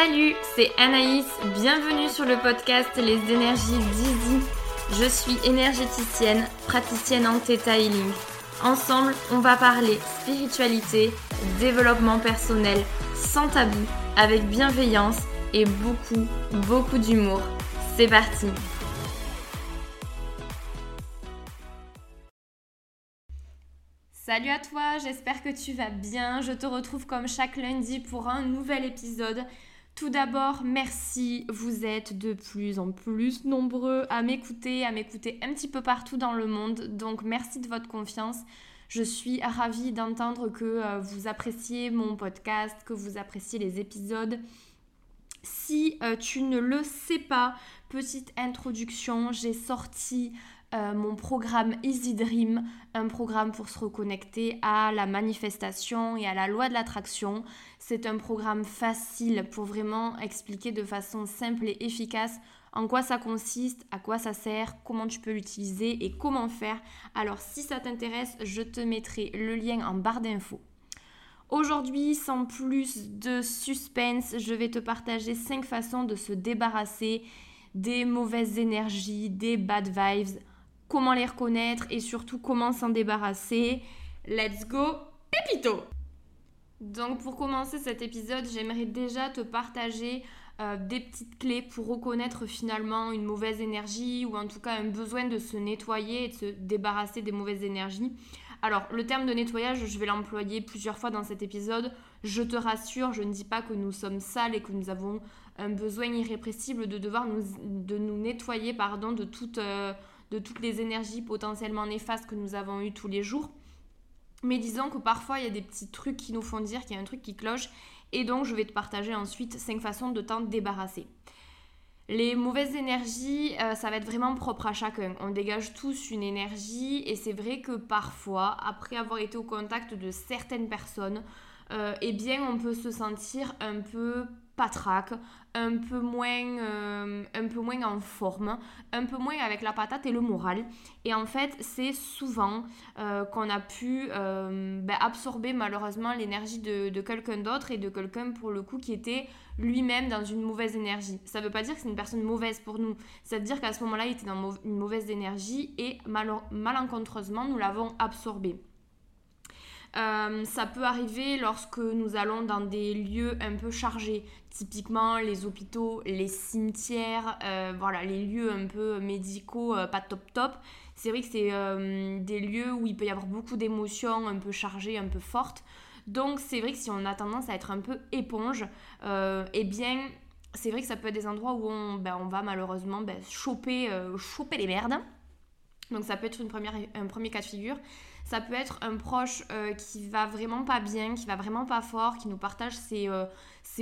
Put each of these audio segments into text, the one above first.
Salut, c'est Anaïs, bienvenue sur le podcast Les énergies d'Easy. Je suis énergéticienne, praticienne en Theta Healing. Ensemble, on va parler spiritualité, développement personnel, sans tabou, avec bienveillance et beaucoup, beaucoup d'humour. C'est parti Salut à toi, j'espère que tu vas bien. Je te retrouve comme chaque lundi pour un nouvel épisode. Tout d'abord, merci, vous êtes de plus en plus nombreux à m'écouter, à m'écouter un petit peu partout dans le monde. Donc merci de votre confiance. Je suis ravie d'entendre que euh, vous appréciez mon podcast, que vous appréciez les épisodes. Si euh, tu ne le sais pas, petite introduction, j'ai sorti euh, mon programme Easy Dream, un programme pour se reconnecter à la manifestation et à la loi de l'attraction. C'est un programme facile pour vraiment expliquer de façon simple et efficace en quoi ça consiste, à quoi ça sert, comment tu peux l'utiliser et comment faire. Alors si ça t'intéresse, je te mettrai le lien en barre d'infos. Aujourd'hui, sans plus de suspense, je vais te partager 5 façons de se débarrasser des mauvaises énergies, des bad vibes, comment les reconnaître et surtout comment s'en débarrasser. Let's go, Pépito Donc pour commencer cet épisode, j'aimerais déjà te partager euh, des petites clés pour reconnaître finalement une mauvaise énergie ou en tout cas un besoin de se nettoyer et de se débarrasser des mauvaises énergies. Alors, le terme de nettoyage, je vais l'employer plusieurs fois dans cet épisode. Je te rassure, je ne dis pas que nous sommes sales et que nous avons un besoin irrépressible de devoir nous, de nous nettoyer pardon, de toutes, euh, de toutes les énergies potentiellement néfastes que nous avons eues tous les jours. Mais disons que parfois il y a des petits trucs qui nous font dire qu'il y a un truc qui cloche et donc je vais te partager ensuite 5 façons de t'en débarrasser. Les mauvaises énergies, euh, ça va être vraiment propre à chacun. On dégage tous une énergie et c'est vrai que parfois, après avoir été au contact de certaines personnes, euh, eh bien on peut se sentir un peu patraque, un peu moins, euh, un peu moins en forme, un peu moins avec la patate et le moral. Et en fait, c'est souvent euh, qu'on a pu ben, absorber malheureusement l'énergie de, de quelqu'un d'autre et de quelqu'un pour le coup qui était lui-même dans une mauvaise énergie. Ça ne veut pas dire que c'est une personne mauvaise pour nous. Ça veut dire qu'à ce moment-là, il était dans une mauvaise énergie et malencontreusement, nous l'avons absorbé. Euh, ça peut arriver lorsque nous allons dans des lieux un peu chargés, typiquement les hôpitaux, les cimetières, euh, voilà, les lieux un peu médicaux, euh, pas top top. C'est vrai que c'est des lieux où il peut y avoir beaucoup d'émotions un peu chargées, un peu fortes. Donc c'est vrai que si on a tendance à être un peu éponge, eh bien c'est vrai que ça peut être des endroits où on, ben, on va malheureusement ben, choper, choper les merdes. Donc ça peut être une première, un premier cas de figure. Ça peut être un proche euh, qui va vraiment pas bien, qui va vraiment pas fort, qui nous partage ses, euh,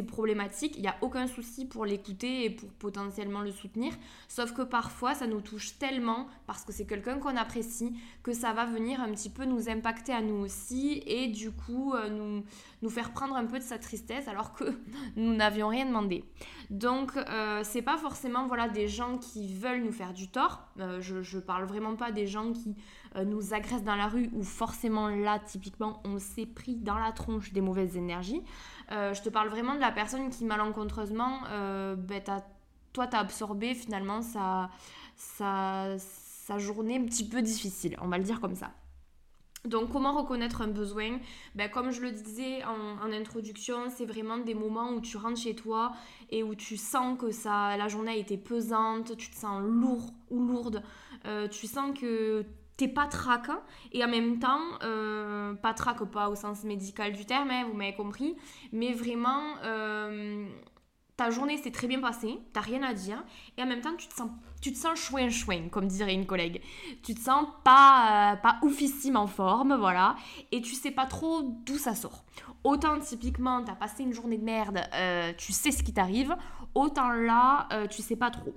problématiques. Il n'y a aucun souci pour l'écouter et pour potentiellement le soutenir. Sauf que parfois, ça nous touche tellement, parce que c'est quelqu'un qu'on apprécie, que ça va venir un petit peu nous impacter à nous aussi et du coup euh, nous, nous faire prendre un peu de sa tristesse alors que nous n'avions rien demandé. Donc, c'est pas forcément voilà, des gens qui veulent nous faire du tort. je, je parle vraiment pas des gens qui nous agresse dans la rue, ou forcément là, typiquement, on s'est pris dans la tronche des mauvaises énergies. Euh, je te parle vraiment de la personne qui malencontreusement, euh, ben, toi, t'as absorbé finalement sa, sa, sa journée un petit peu difficile, on va le dire comme ça. Donc comment reconnaître un besoin? Ben, Comme je le disais en, introduction, c'est vraiment des moments où tu rentres chez toi et où tu sens que ça, la journée a été pesante, tu te sens lourd ou lourde, tu sens que t'es pas traque et en même temps euh, pas traque pas au sens médical du terme hein, vous m'avez compris. Mais vraiment euh, ta journée s'est très bien passée t'as rien à dire. Et en même temps tu te sens tu te sens chouin chouin comme dirait une collègue. Tu te sens pas euh, pas oufissime en forme voilà. Et tu sais pas trop d'où ça sort. Autant typiquement t'as passé une journée de merde tu sais ce qui t'arrive autant là tu sais pas trop.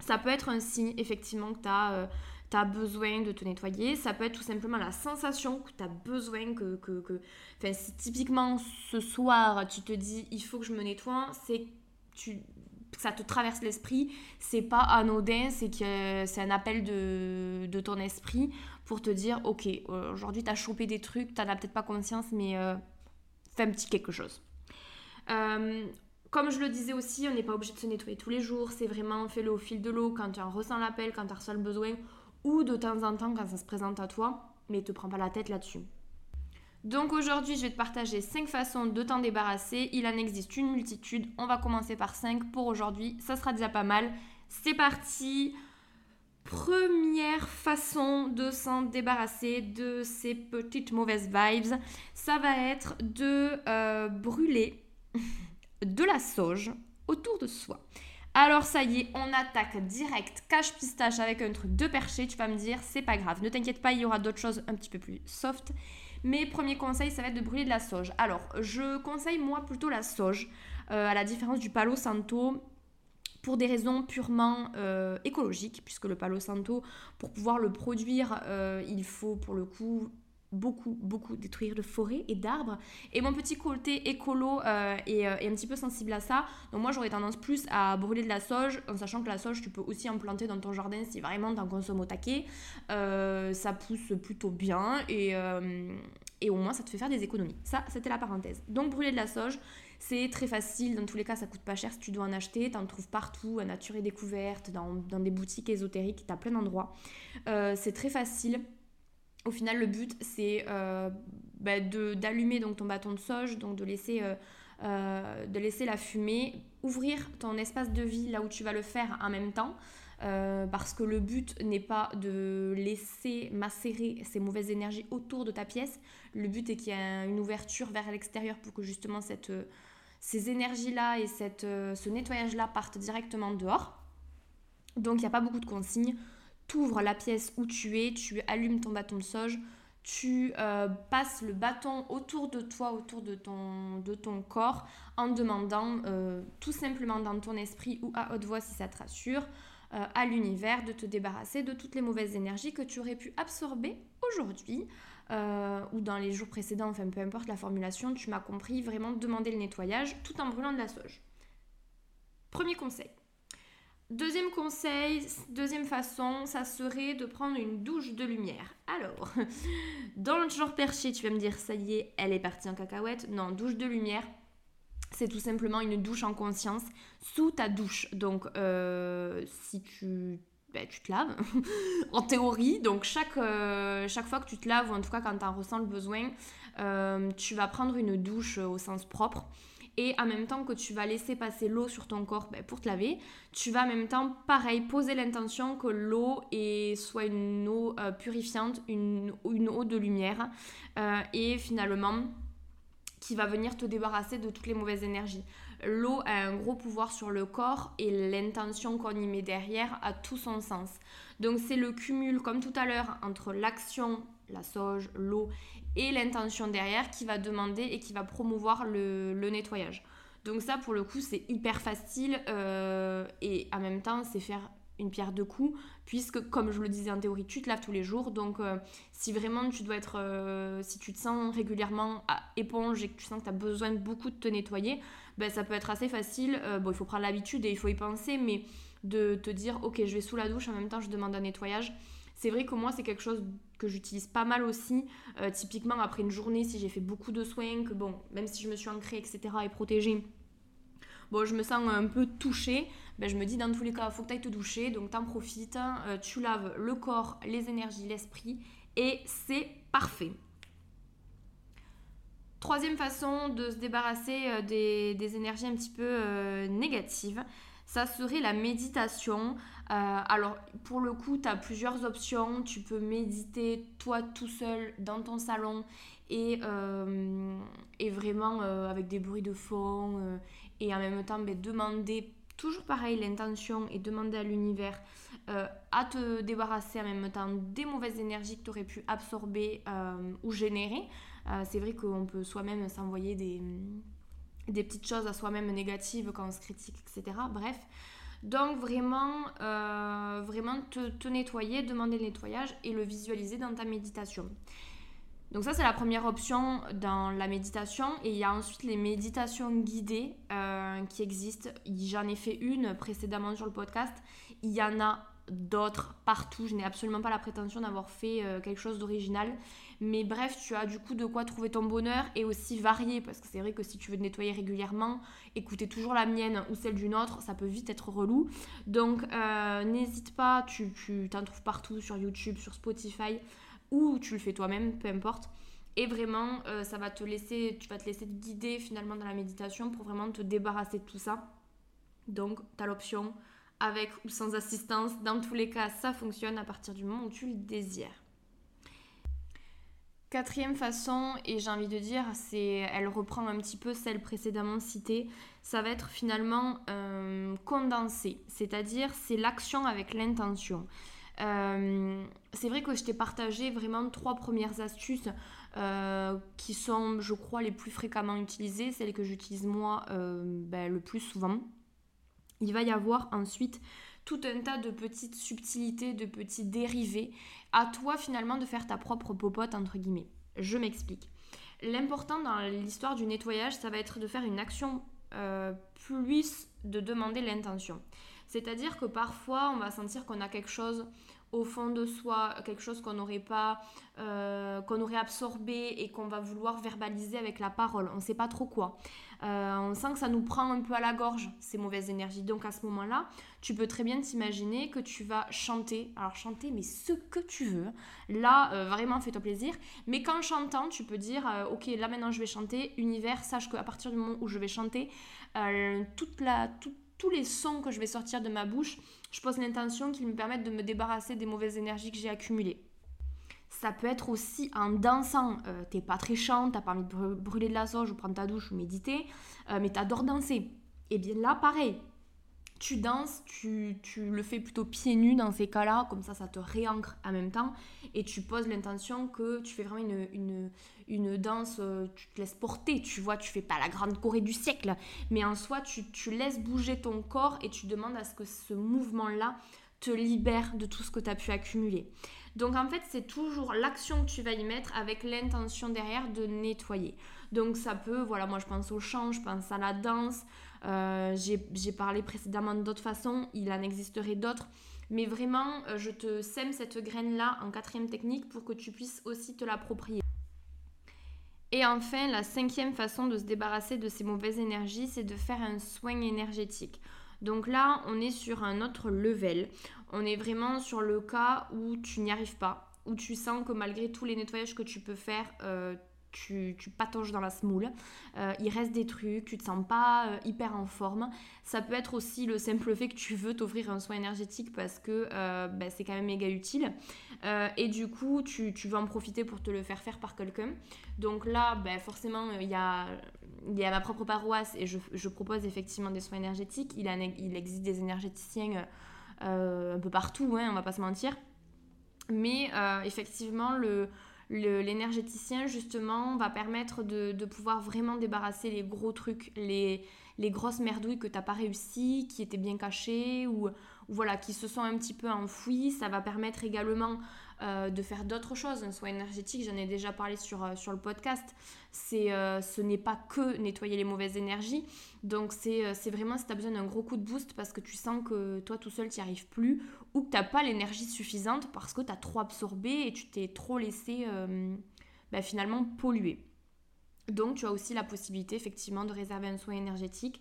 Ça peut être un signe effectivement que t'as tu as besoin de te nettoyer. Ça peut être tout simplement la sensation que tu as besoin que... que, que... Enfin, si typiquement ce soir, tu te dis, il faut que je me nettoie, c'est tu ça te traverse l'esprit, c'est pas anodin, c'est que c'est un appel de, de, ton esprit pour te dire ok, aujourd'hui tu as chopé des trucs, tu as peut-être pas conscience, mais euh, fais un petit quelque chose. Euh, Comme je le disais aussi, on n'est pas obligé de se nettoyer tous les jours. C'est vraiment fais-le au fil de l'eau quand tu en ressens l'appel, quand tu ressens le besoin ou de temps en temps quand ça se présente à toi. Mais te prends pas la tête là-dessus. Donc aujourd'hui, je vais te partager 5 façons de t'en débarrasser. Il en existe une multitude. On va commencer par 5 pour aujourd'hui. Ça sera déjà pas mal. C'est parti. Première façon de s'en débarrasser de ces petites mauvaises vibes, ça va être de euh, brûler de la sauge autour de soi. Alors ça y est, on attaque direct cache pistache avec un truc de perché. Tu vas me dire, c'est pas grave, ne t'inquiète pas, il y aura d'autres choses un petit peu plus soft. Mais premier conseil, ça va être de brûler de la sauge. Alors, je conseille moi plutôt la sauge, euh, à la différence du palo santo pour des raisons purement euh, écologiques, puisque le palo santo, pour pouvoir le produire, euh, il faut pour le coup beaucoup, beaucoup détruire de forêts et d'arbres. Et mon petit côté écolo euh, est, un petit peu sensible à ça. Donc moi, j'aurais tendance plus à brûler de la sauge, en sachant que la sauge, tu peux aussi en planter dans ton jardin si vraiment t'en consommes au taquet. ça pousse plutôt bien et, et au moins, ça te fait faire des économies. Ça, c'était la parenthèse. Donc brûler de la sauge, c'est très facile, dans tous les cas ça coûte pas cher si tu dois en acheter, tu en trouves partout, à Nature et Découverte, dans, des boutiques ésotériques, tu as plein d'endroits. Euh, c'est très facile. Au final le but c'est euh, bah, d'allumer ton bâton de sauge, donc de laisser, euh, de laisser la fumée, ouvrir ton espace de vie là où tu vas le faire en même temps. parce que le but n'est pas de laisser macérer ces mauvaises énergies autour de ta pièce. Le but est qu'il y ait une ouverture vers l'extérieur pour que justement ces énergies-là et euh, ce nettoyage-là partent directement dehors. Donc il n'y a pas beaucoup de consignes. Ouvres la pièce où tu es, tu allumes ton bâton de sauge, tu euh, passes le bâton autour de toi, autour de ton, corps, en demandant euh, tout simplement dans ton esprit ou à haute voix si ça te rassure, à l'univers de te débarrasser de toutes les mauvaises énergies que tu aurais pu absorber aujourd'hui euh, ou dans les jours précédents, enfin peu importe la formulation, tu m'as compris, vraiment demander le nettoyage tout en brûlant de la sauge. Premier conseil. Deuxième conseil, deuxième façon, ça serait de prendre une douche de lumière. Alors, dans le genre perché, tu vas me dire, ça y est, elle est partie en cacahuète. Non, douche de lumière, c'est tout simplement une douche en conscience sous ta douche. Donc, euh, si tu ben, tu te laves, en théorie. Donc chaque, euh, chaque fois que tu te laves, ou en tout cas quand tu en ressens le besoin, euh, tu vas prendre une douche au sens propre. Et en même temps que tu vas laisser passer l'eau sur ton corps ben, pour te laver, tu vas en même temps, pareil, poser l'intention que l'eau soit une eau euh, purifiante, une, une, eau de lumière. et finalement, qui va venir te débarrasser de toutes les mauvaises énergies. L'eau a un gros pouvoir sur le corps et l'intention qu'on y met derrière a tout son sens. Donc c'est le cumul, comme tout à l'heure, entre l'action, la sauge, l'eau et l'intention derrière qui va demander et qui va promouvoir le, nettoyage. Donc ça, pour le coup, c'est hyper facile euh, et en même temps, c'est faire une pierre deux coups, puisque comme je le disais en théorie, tu te laves tous les jours. Donc euh, si vraiment tu dois être, euh, si tu te sens régulièrement à éponge et que tu sens que tu as besoin beaucoup de te nettoyer, ben, ça peut être assez facile. Bon, il faut prendre l'habitude et il faut y penser, mais de te dire, ok, je vais sous la douche, en même temps je demande un nettoyage. C'est vrai que moi, c'est quelque chose que j'utilise pas mal aussi. typiquement, après une journée, si j'ai fait beaucoup de soins, que bon, même si je me suis ancrée, etc., et protégée, bon, je me sens un peu touchée, ben, je me dis dans tous les cas, il faut que tu ailles te doucher, donc t'en profites, euh, tu laves le corps, les énergies, l'esprit, et c'est parfait. Troisième façon de se débarrasser euh, des, énergies un petit peu euh, négatives, ça serait la méditation. alors pour le coup, tu as plusieurs options. Tu peux méditer toi tout seul dans ton salon et, et vraiment avec des bruits de fond et en même temps ben, demander toujours pareil l'intention et demander à l'univers euh, à te débarrasser en même temps des mauvaises énergies que tu aurais pu absorber euh, ou générer. Euh, c'est vrai qu'on peut soi-même s'envoyer des, des petites choses à soi-même négatives quand on se critique, etc. Bref. Donc vraiment, vraiment te, te nettoyer, demander le nettoyage et le visualiser dans ta méditation. Donc ça, c'est la première option dans la méditation. Et il y a ensuite les méditations guidées euh, qui existent. J'en ai fait une précédemment sur le podcast. Il y en a d'autres partout. Je n'ai absolument pas la prétention d'avoir fait euh, quelque chose d'original. Mais bref, tu as du coup de quoi trouver ton bonheur et aussi varier. Parce que c'est vrai que si tu veux te nettoyer régulièrement, écouter toujours la mienne ou celle d'une autre, ça peut vite être relou. Donc euh, n'hésite pas, tu, tu t'en trouves partout sur YouTube, sur Spotify, ou tu le fais toi-même, peu importe. Et vraiment, euh, ça va te laisser, tu vas te laisser guider finalement dans la méditation pour vraiment te débarrasser de tout ça. Donc, tu as l'option avec ou sans assistance. Dans tous les cas, ça fonctionne à partir du moment où tu le désires. Quatrième façon, et j'ai envie de dire, c'est, elle reprend un petit peu celle précédemment citée, ça va être finalement euh, condensé, c'est-à-dire c'est l'action avec l'intention. Euh, c'est vrai que je t'ai partagé vraiment trois premières astuces euh, qui sont, je crois, les plus fréquemment utilisées, celles que j'utilise moi ben, le plus souvent. Il va y avoir ensuite tout un tas de petites subtilités, de petits dérivés. À toi finalement de faire ta propre popote entre guillemets. Je m'explique. L'important dans l'histoire du nettoyage, ça va être de faire une action euh, plus de demander l'intention. C'est-à-dire que parfois on va sentir qu'on a quelque chose au fond de soi, quelque chose qu'on n'aurait pas, euh, qu'on aurait absorbé et qu'on va vouloir verbaliser avec la parole. On ne sait pas trop quoi. Euh, on sent que ça nous prend un peu à la gorge, ces mauvaises énergies. Donc à ce moment-là, tu peux très bien t'imaginer que tu vas chanter. Alors chanter, mais ce que tu veux. Là, euh, vraiment, fais-toi plaisir. Mais qu'en chantant, tu peux dire, ok, là maintenant je vais chanter. Univers, sache qu'à partir du moment où je vais chanter, toute la, tous les sons que je vais sortir de ma bouche, je pose l'intention qu'ils me permettent de me débarrasser des mauvaises énergies que j'ai accumulées. Ça peut être aussi en dansant. Euh, t'es pas très chante, t'as pas envie de brûler de la sauge ou prendre ta douche ou méditer, euh, mais t'adores danser. Et bien là, pareil, tu danses, tu, le fais plutôt pieds nus dans ces cas-là, comme ça ça te réancre en même temps, et tu poses l'intention que tu fais vraiment une, danse, euh, tu te laisses porter, tu vois, tu fais pas la grande Corée du siècle, mais en soi tu, tu laisses bouger ton corps et tu demandes à ce que ce mouvement-là te libère de tout ce que tu as pu accumuler. Donc en fait, c'est toujours l'action que tu vas y mettre avec l'intention derrière de nettoyer. Donc ça peut, voilà, moi je pense au chant, je pense à la danse, euh, j'ai parlé précédemment d'autres façons, il en existerait d'autres. Mais vraiment, euh, je te sème cette graine-là en quatrième technique pour que tu puisses aussi te l'approprier. Et enfin, la cinquième façon de se débarrasser de ces mauvaises énergies, c'est de faire un soin énergétique. Donc là, on est sur un autre level. On est vraiment sur le cas où tu n'y arrives pas, où tu sens que malgré tous les nettoyages que tu peux faire, euh, tu, tu dans la smoule, euh, il reste des trucs, tu te sens pas euh, hyper en forme. Ça peut être aussi le simple fait que tu veux t'offrir un soin énergétique parce que euh, bah, c'est quand même méga utile. et du coup, tu, tu, veux en profiter pour te le faire faire par quelqu'un. Donc là, bah, forcément, il y a, y a ma propre paroisse et je, propose effectivement des soins énergétiques. Il, il existe des énergéticiens un peu partout, hein, on va pas se mentir. Mais effectivement, le, l'énergéticien, justement, va permettre de, pouvoir vraiment débarrasser les gros trucs, les, les grosses merdouilles que tu n'as pas réussi, qui étaient bien cachées ou, voilà, qui se sont un petit peu enfouies. Ça va permettre également euh, de faire d'autres choses. Un soin énergétique, j'en ai déjà parlé sur, euh, le podcast, c'est, euh, ce n'est pas que nettoyer les mauvaises énergies. Donc c'est, vraiment si tu as besoin d'un gros coup de boost parce que tu sens que toi tout seul tu n'y arrives plus ou que tu n'as pas l'énergie suffisante parce que tu as trop absorbé et tu t'es trop laissé bah, finalement polluer. Donc tu as aussi la possibilité effectivement de réserver un soin énergétique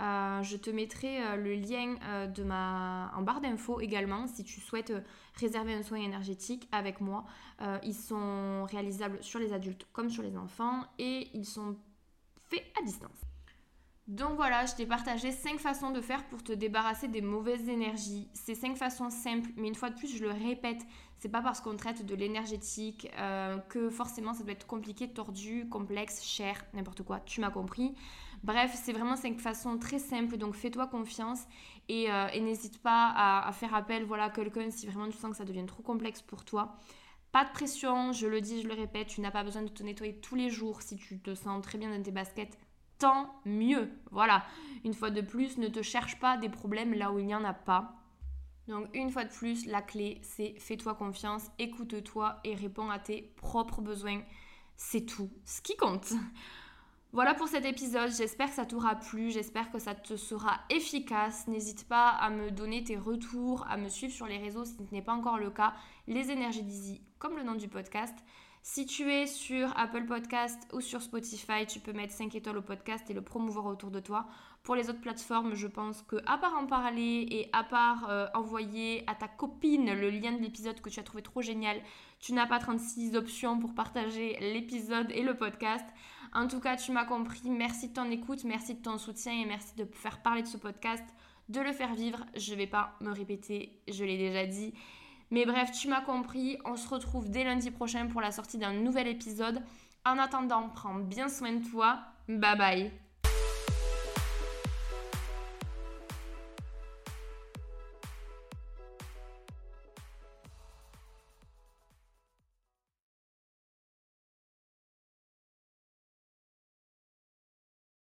euh, je te mettrai euh, le lien euh, de ma... en barre d'infos également si tu souhaites réserver un soin énergétique avec moi. ils sont réalisables sur les adultes comme sur les enfants et ils sont faits à distance. Donc voilà, je t'ai partagé 5 façons de faire pour te débarrasser des mauvaises énergies. C'est 5 façons simples, mais une fois de plus, je le répète, c'est pas parce qu'on traite de l'énergétique que forcément ça doit être compliqué, tordu, complexe, cher, n'importe quoi. Tu m'as compris. Bref, c'est vraiment cinq façons très simples, donc fais-toi confiance et, euh, n'hésite pas à, faire appel voilà, à quelqu'un si vraiment tu sens que ça devient trop complexe pour toi. Pas de pression, je le dis, je le répète, tu n'as pas besoin de te nettoyer tous les jours si tu te sens très bien dans tes baskets. Tant mieux. Voilà. Une fois de plus, ne te cherche pas des problèmes là où il n'y en a pas. Donc une fois de plus, la clé, c'est fais-toi confiance, écoute-toi et réponds à tes propres besoins. C'est tout ce qui compte. Voilà pour cet épisode, j'espère que ça t'aura plu, j'espère que ça te sera efficace. N'hésite pas à me donner tes retours, à me suivre sur les réseaux si ce n'est pas encore le cas, les énergies d'Easy, comme le nom du podcast. Si tu es sur Apple Podcast ou sur Spotify, tu peux mettre 5 étoiles au podcast et le promouvoir autour de toi. Pour les autres plateformes, je pense que à part en parler et à part euh, envoyer à ta copine le lien de l'épisode que tu as trouvé trop génial, tu n'as pas 36 options pour partager l'épisode et le podcast. En tout cas, tu m'as compris. Merci de ton écoute, merci de ton soutien et merci de faire parler de ce podcast, de le faire vivre. Je ne vais pas me répéter, je l'ai déjà dit. Mais bref, tu m'as compris. On se retrouve dès lundi prochain pour la sortie d'un nouvel épisode. En attendant, prends bien soin de toi. Bye bye.